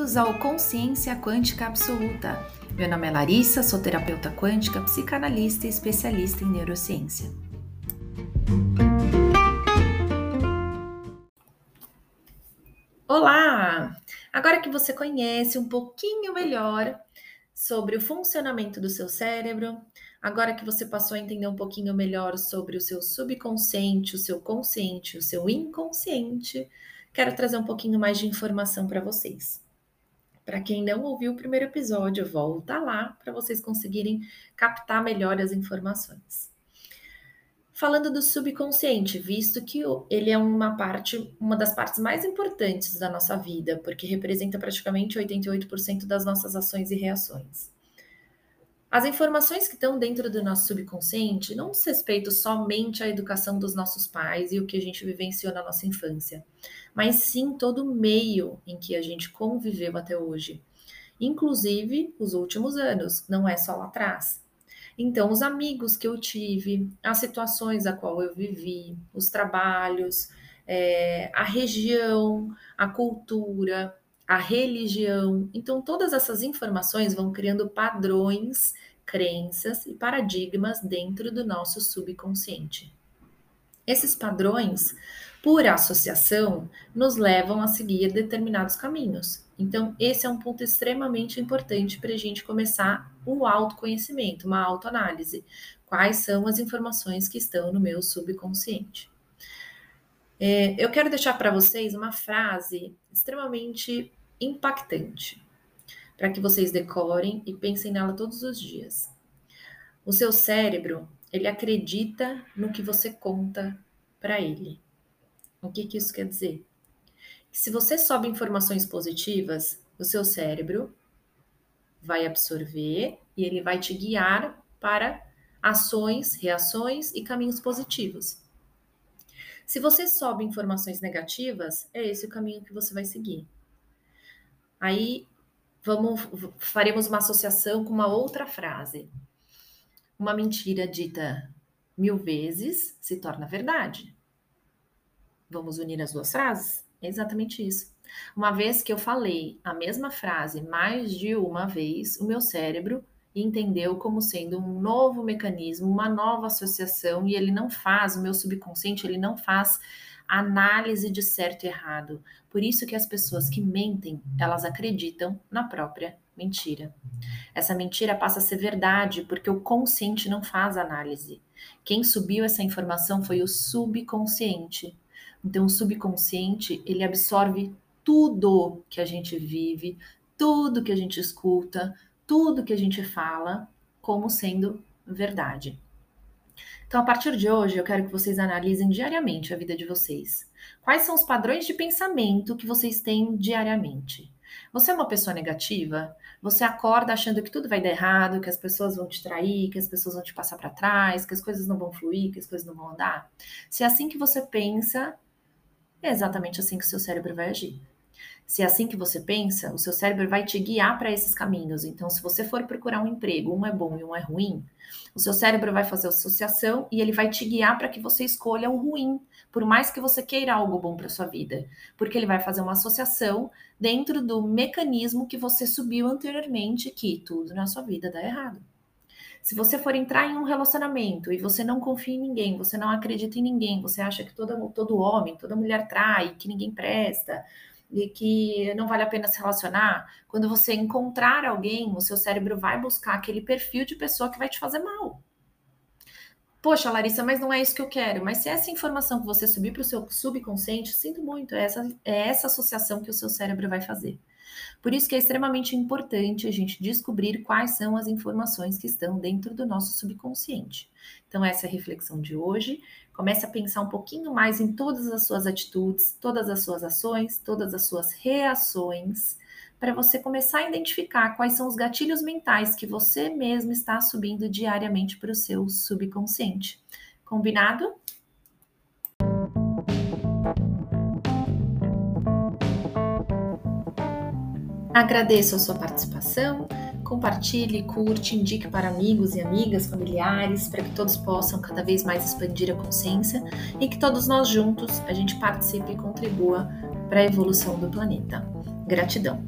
Bem-vindos ao Consciência Quântica Absoluta. Meu nome é Larissa, sou terapeuta quântica, psicanalista e especialista em neurociência. Olá! Agora que você conhece um pouquinho melhor sobre o funcionamento do seu cérebro, agora que você passou a entender um pouquinho melhor sobre o seu subconsciente, o seu consciente, o seu inconsciente, quero trazer um pouquinho mais de informação para vocês. Para quem não ouviu o primeiro episódio, volta lá para vocês conseguirem captar melhor as informações. Falando do subconsciente, visto que ele é uma parte, uma das partes mais importantes da nossa vida, porque representa praticamente 88% das nossas ações e reações. As informações que estão dentro do nosso subconsciente não diz respeito somente à educação dos nossos pais e o que a gente vivenciou na nossa infância, mas sim todo o meio em que a gente conviveu até hoje, inclusive os últimos anos, não é só lá atrás. Então, os amigos que eu tive, as situações a qual eu vivi, os trabalhos, é, a região, a cultura, a religião. Então, todas essas informações vão criando padrões, crenças e paradigmas dentro do nosso subconsciente. Esses padrões, por associação, nos levam a seguir determinados caminhos. Então, esse é um ponto extremamente importante para a gente começar o autoconhecimento, uma autoanálise. Quais são as informações que estão no meu subconsciente? É, eu quero deixar para vocês uma frase extremamente impactante, para que vocês decorem e pensem nela todos os dias. O seu cérebro, ele acredita no que você conta para ele. O que, que isso quer dizer? Que se você sobe informações positivas, o seu cérebro vai absorver e ele vai te guiar para ações, reações e caminhos positivos. Se você sobe informações negativas, é esse o caminho que você vai seguir. Aí vamos faremos uma associação com uma outra frase. Uma mentira dita mil vezes se torna verdade. Vamos unir as duas frases? É exatamente isso. Uma vez que eu falei a mesma frase mais de uma vez, o meu cérebro entendeu como sendo um novo mecanismo, uma nova associação, e ele não faz, o meu subconsciente, ele não faz análise de certo e errado. Por isso que as pessoas que mentem, elas acreditam na própria mentira. Essa mentira passa a ser verdade porque o consciente não faz análise. Quem subiu essa informação foi o subconsciente. Então o subconsciente, ele absorve tudo que a gente vive, tudo que a gente escuta, tudo que a gente fala como sendo verdade. Então, a partir de hoje, eu quero que vocês analisem diariamente a vida de vocês. Quais são os padrões de pensamento que vocês têm diariamente? Você é uma pessoa negativa? Você acorda achando que tudo vai dar errado, que as pessoas vão te trair, que as pessoas vão te passar para trás, que as coisas não vão fluir, que as coisas não vão andar? Se é assim que você pensa, é exatamente assim que o seu cérebro vai agir. Se é assim que você pensa, o seu cérebro vai te guiar para esses caminhos. Então, se você for procurar um emprego, um é bom e um é ruim, o seu cérebro vai fazer associação e ele vai te guiar para que você escolha o ruim, por mais que você queira algo bom para sua vida, porque ele vai fazer uma associação dentro do mecanismo que você subiu anteriormente, que tudo na sua vida dá errado. Se você for entrar em um relacionamento e você não confia em ninguém, você não acredita em ninguém, você acha que todo, todo homem, toda mulher trai, que ninguém presta, e que não vale a pena se relacionar, quando você encontrar alguém, o seu cérebro vai buscar aquele perfil de pessoa que vai te fazer mal. Poxa, Larissa, mas não é isso que eu quero. Mas se essa informação que você subir para o seu subconsciente, sinto muito, é essa, é essa associação que o seu cérebro vai fazer. Por isso que é extremamente importante a gente descobrir quais são as informações que estão dentro do nosso subconsciente. Então, essa é a reflexão de hoje. Comece a pensar um pouquinho mais em todas as suas atitudes, todas as suas ações, todas as suas reações, para você começar a identificar quais são os gatilhos mentais que você mesmo está subindo diariamente para o seu subconsciente. Combinado? Agradeço a sua participação. Compartilhe, curte, indique para amigos e amigas, familiares, para que todos possam cada vez mais expandir a consciência e que todos nós juntos a gente participe e contribua para a evolução do planeta. Gratidão!